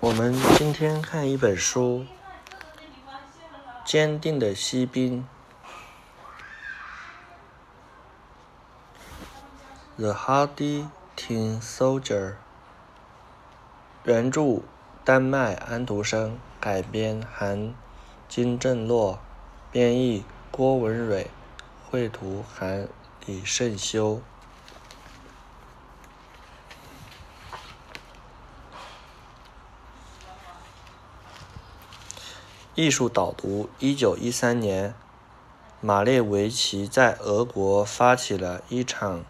我们今天看一本书，《坚定的锡兵》（The Hardy Tin Soldier）。原著：丹麦安徒生，改编：韩金正洛，编译：郭文蕊，绘图：韩李胜修。艺术导读：一九一三年，马列维奇在俄国发起了一场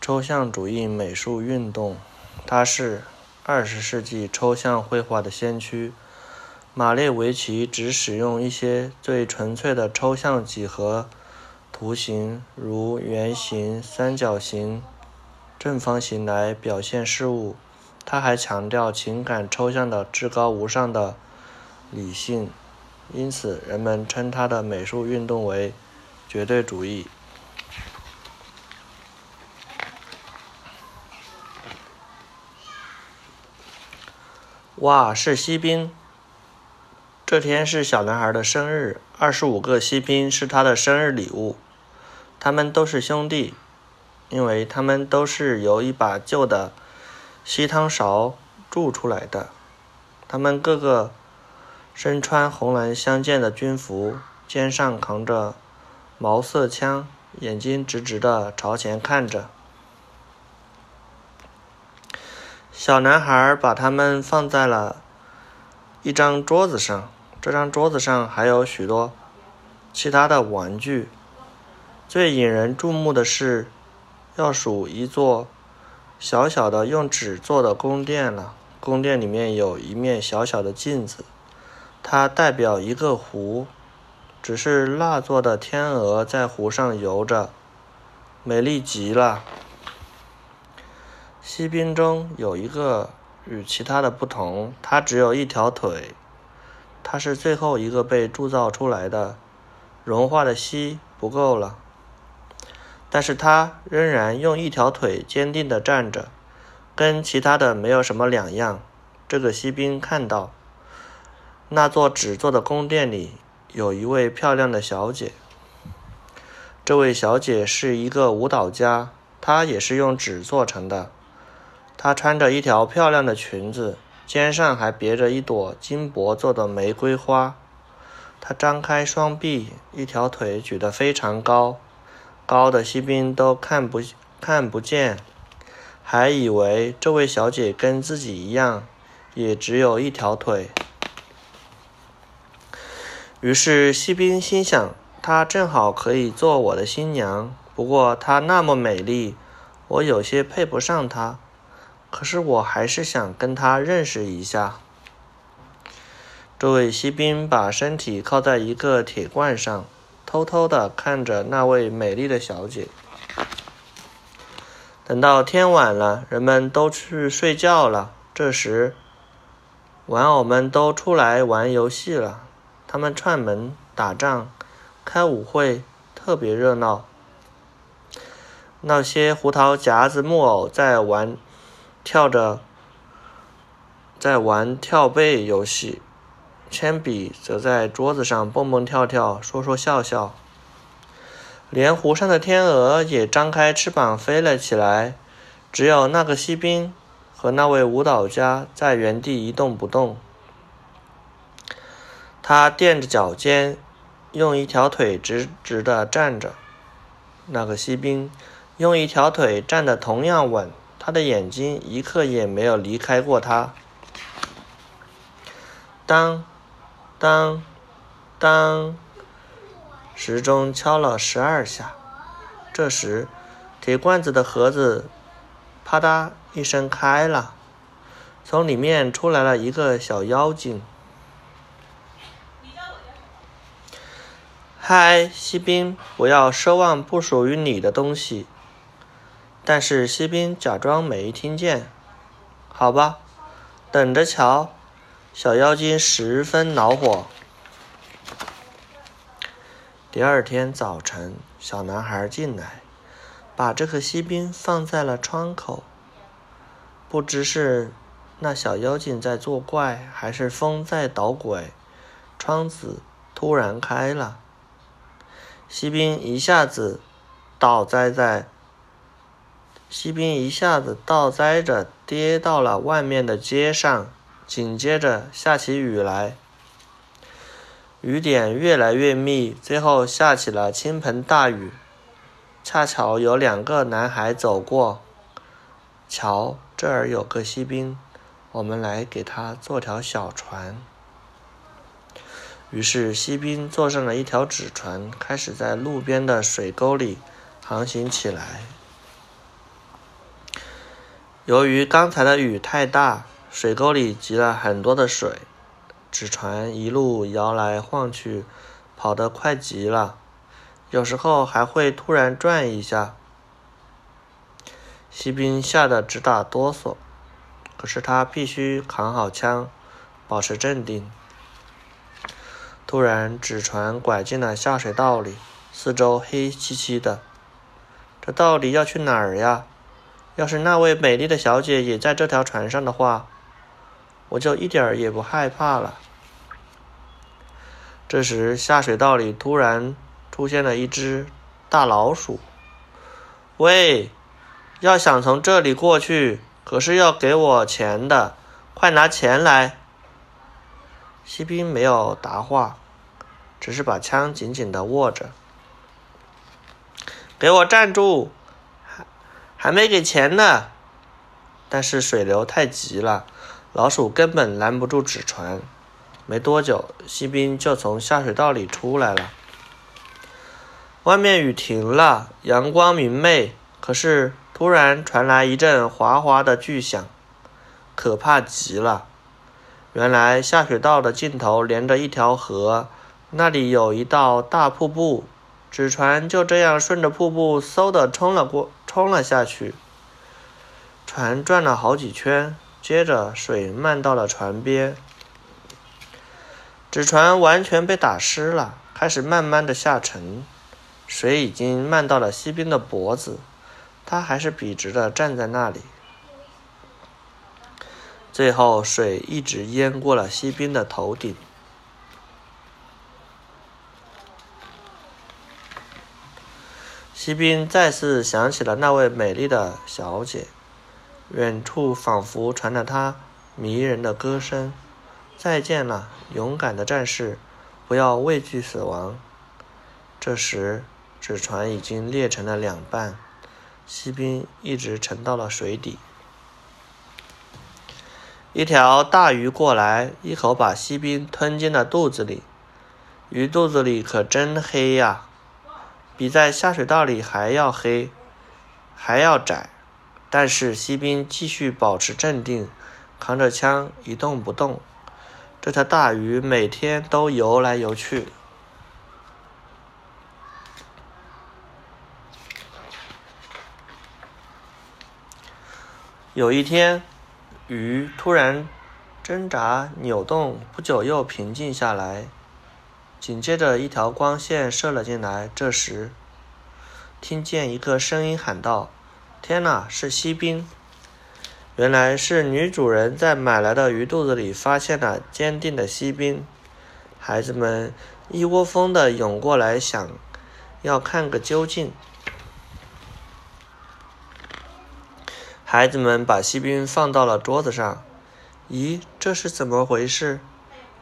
抽象主义美术运动。他是二十世纪抽象绘画的先驱。马列维奇只使用一些最纯粹的抽象几何图形，如圆形、三角形、正方形来表现事物。他还强调情感抽象的至高无上的。理性，因此人们称他的美术运动为绝对主义。哇，是锡兵！这天是小男孩的生日，二十五个锡兵是他的生日礼物。他们都是兄弟，因为他们都是由一把旧的锡汤勺铸出来的。他们个个。身穿红蓝相间的军服，肩上扛着毛瑟枪，眼睛直直的朝前看着。小男孩把他们放在了一张桌子上，这张桌子上还有许多其他的玩具。最引人注目的是，要数一座小小的用纸做的宫殿了。宫殿里面有一面小小的镜子。它代表一个湖，只是蜡做的天鹅在湖上游着，美丽极了。锡兵中有一个与其他的不同，它只有一条腿，它是最后一个被铸造出来的。融化的锡不够了，但是它仍然用一条腿坚定地站着，跟其他的没有什么两样。这个锡兵看到。那座纸做的宫殿里有一位漂亮的小姐。这位小姐是一个舞蹈家，她也是用纸做成的。她穿着一条漂亮的裙子，肩上还别着一朵金箔做的玫瑰花。她张开双臂，一条腿举得非常高，高的锡兵都看不看不见，还以为这位小姐跟自己一样，也只有一条腿。于是，锡兵心想：“她正好可以做我的新娘。不过，她那么美丽，我有些配不上她。可是，我还是想跟她认识一下。”这位锡兵把身体靠在一个铁罐上，偷偷地看着那位美丽的小姐。等到天晚了，人们都去睡觉了。这时，玩偶们都出来玩游戏了。他们串门、打仗、开舞会，特别热闹。那些胡桃夹子木偶在玩，跳着，在玩跳背游戏；铅笔则在桌子上蹦蹦跳跳，说说笑笑。连湖上的天鹅也张开翅膀飞了起来，只有那个锡兵和那位舞蹈家在原地一动不动。他垫着脚尖，用一条腿直直地站着。那个锡兵用一条腿站得同样稳，他的眼睛一刻也没有离开过他。当，当，当，时钟敲了十二下。这时，铁罐子的盒子啪嗒一声开了，从里面出来了一个小妖精。嗨，锡兵，不要奢望不属于你的东西。但是锡兵假装没听见。好吧，等着瞧。小妖精十分恼火。第二天早晨，小男孩进来，把这个锡兵放在了窗口。不知是那小妖精在作怪，还是风在捣鬼？窗子突然开了，锡兵一下子倒栽在，锡兵一下子倒栽着跌到了外面的街上，紧接着下起雨来，雨点越来越密，最后下起了倾盆大雨。恰巧有两个男孩走过，瞧，这儿有个锡兵。我们来给他做条小船。于是，锡兵坐上了一条纸船，开始在路边的水沟里航行起来。由于刚才的雨太大，水沟里积了很多的水，纸船一路摇来晃去，跑得快极了，有时候还会突然转一下。锡兵吓得直打哆嗦。可是他必须扛好枪，保持镇定。突然，纸船拐进了下水道里，四周黑漆漆的。这到底要去哪儿呀？要是那位美丽的小姐也在这条船上的话，我就一点儿也不害怕了。这时，下水道里突然出现了一只大老鼠。“喂，要想从这里过去。”可是要给我钱的，快拿钱来！锡兵没有答话，只是把枪紧紧的握着。给我站住！还还没给钱呢！但是水流太急了，老鼠根本拦不住纸船。没多久，锡兵就从下水道里出来了。外面雨停了，阳光明媚，可是……突然传来一阵哗哗的巨响，可怕极了。原来下水道的尽头连着一条河，那里有一道大瀑布，纸船就这样顺着瀑布嗖的冲了过，冲了下去。船转了好几圈，接着水漫到了船边，纸船完全被打湿了，开始慢慢的下沉，水已经漫到了锡兵的脖子。他还是笔直的站在那里，最后水一直淹过了锡兵的头顶。锡兵再次想起了那位美丽的小姐，远处仿佛传来她迷人的歌声：“再见了，勇敢的战士，不要畏惧死亡。”这时，纸船已经裂成了两半。锡兵一直沉到了水底。一条大鱼过来，一口把锡兵吞进了肚子里。鱼肚子里可真黑呀，比在下水道里还要黑，还要窄。但是锡兵继续保持镇定，扛着枪一动不动。这条大鱼每天都游来游去。有一天，鱼突然挣扎扭动，不久又平静下来。紧接着，一条光线射了进来。这时，听见一个声音喊道：“天哪，是锡兵！”原来是女主人在买来的鱼肚子里发现了坚定的锡兵。孩子们一窝蜂地涌过来，想要看个究竟。孩子们把锡兵放到了桌子上。咦，这是怎么回事？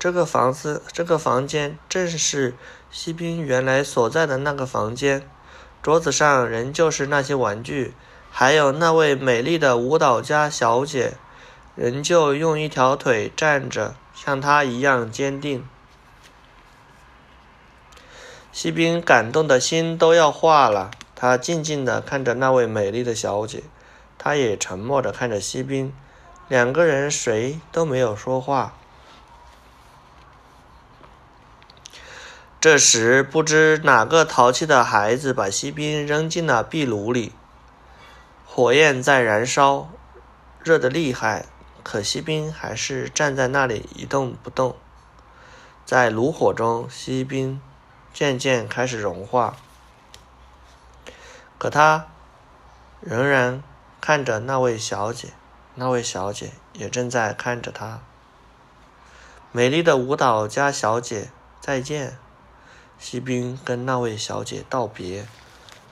这个房子，这个房间正是锡兵原来所在的那个房间。桌子上仍旧是那些玩具，还有那位美丽的舞蹈家小姐，仍旧用一条腿站着，像她一样坚定。锡兵感动的心都要化了，他静静地看着那位美丽的小姐。他也沉默着看着锡兵，两个人谁都没有说话。这时，不知哪个淘气的孩子把锡兵扔进了壁炉里，火焰在燃烧，热得厉害，可锡兵还是站在那里一动不动。在炉火中，锡兵渐渐开始融化，可他仍然。看着那位小姐，那位小姐也正在看着他。美丽的舞蹈家小姐，再见！锡兵跟那位小姐道别，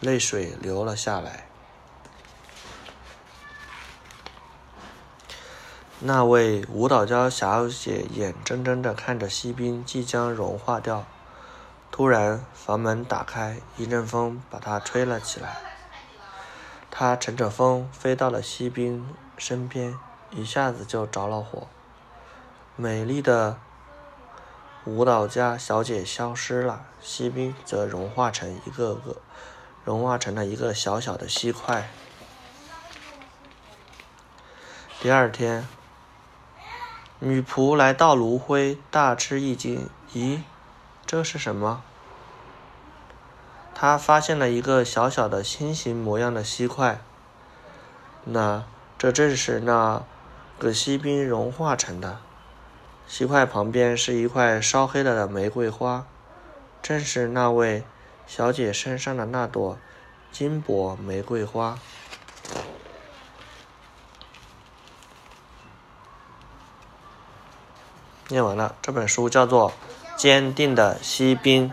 泪水流了下来。那位舞蹈家小姐眼睁睁地看着锡兵即将融化掉。突然，房门打开，一阵风把她吹了起来。他乘着风飞到了锡兵身边，一下子就着了火。美丽的舞蹈家小姐消失了，锡兵则融化成一个个，融化成了一个小小的锡块。第二天，女仆来到炉灰，大吃一惊：“咦，这是什么？”他发现了一个小小的心形模样的锡块。那，这正是那个锡兵融化成的。锡块旁边是一块烧黑了的玫瑰花，正是那位小姐身上的那朵金箔玫瑰花。念完了，这本书叫做《坚定的锡兵》。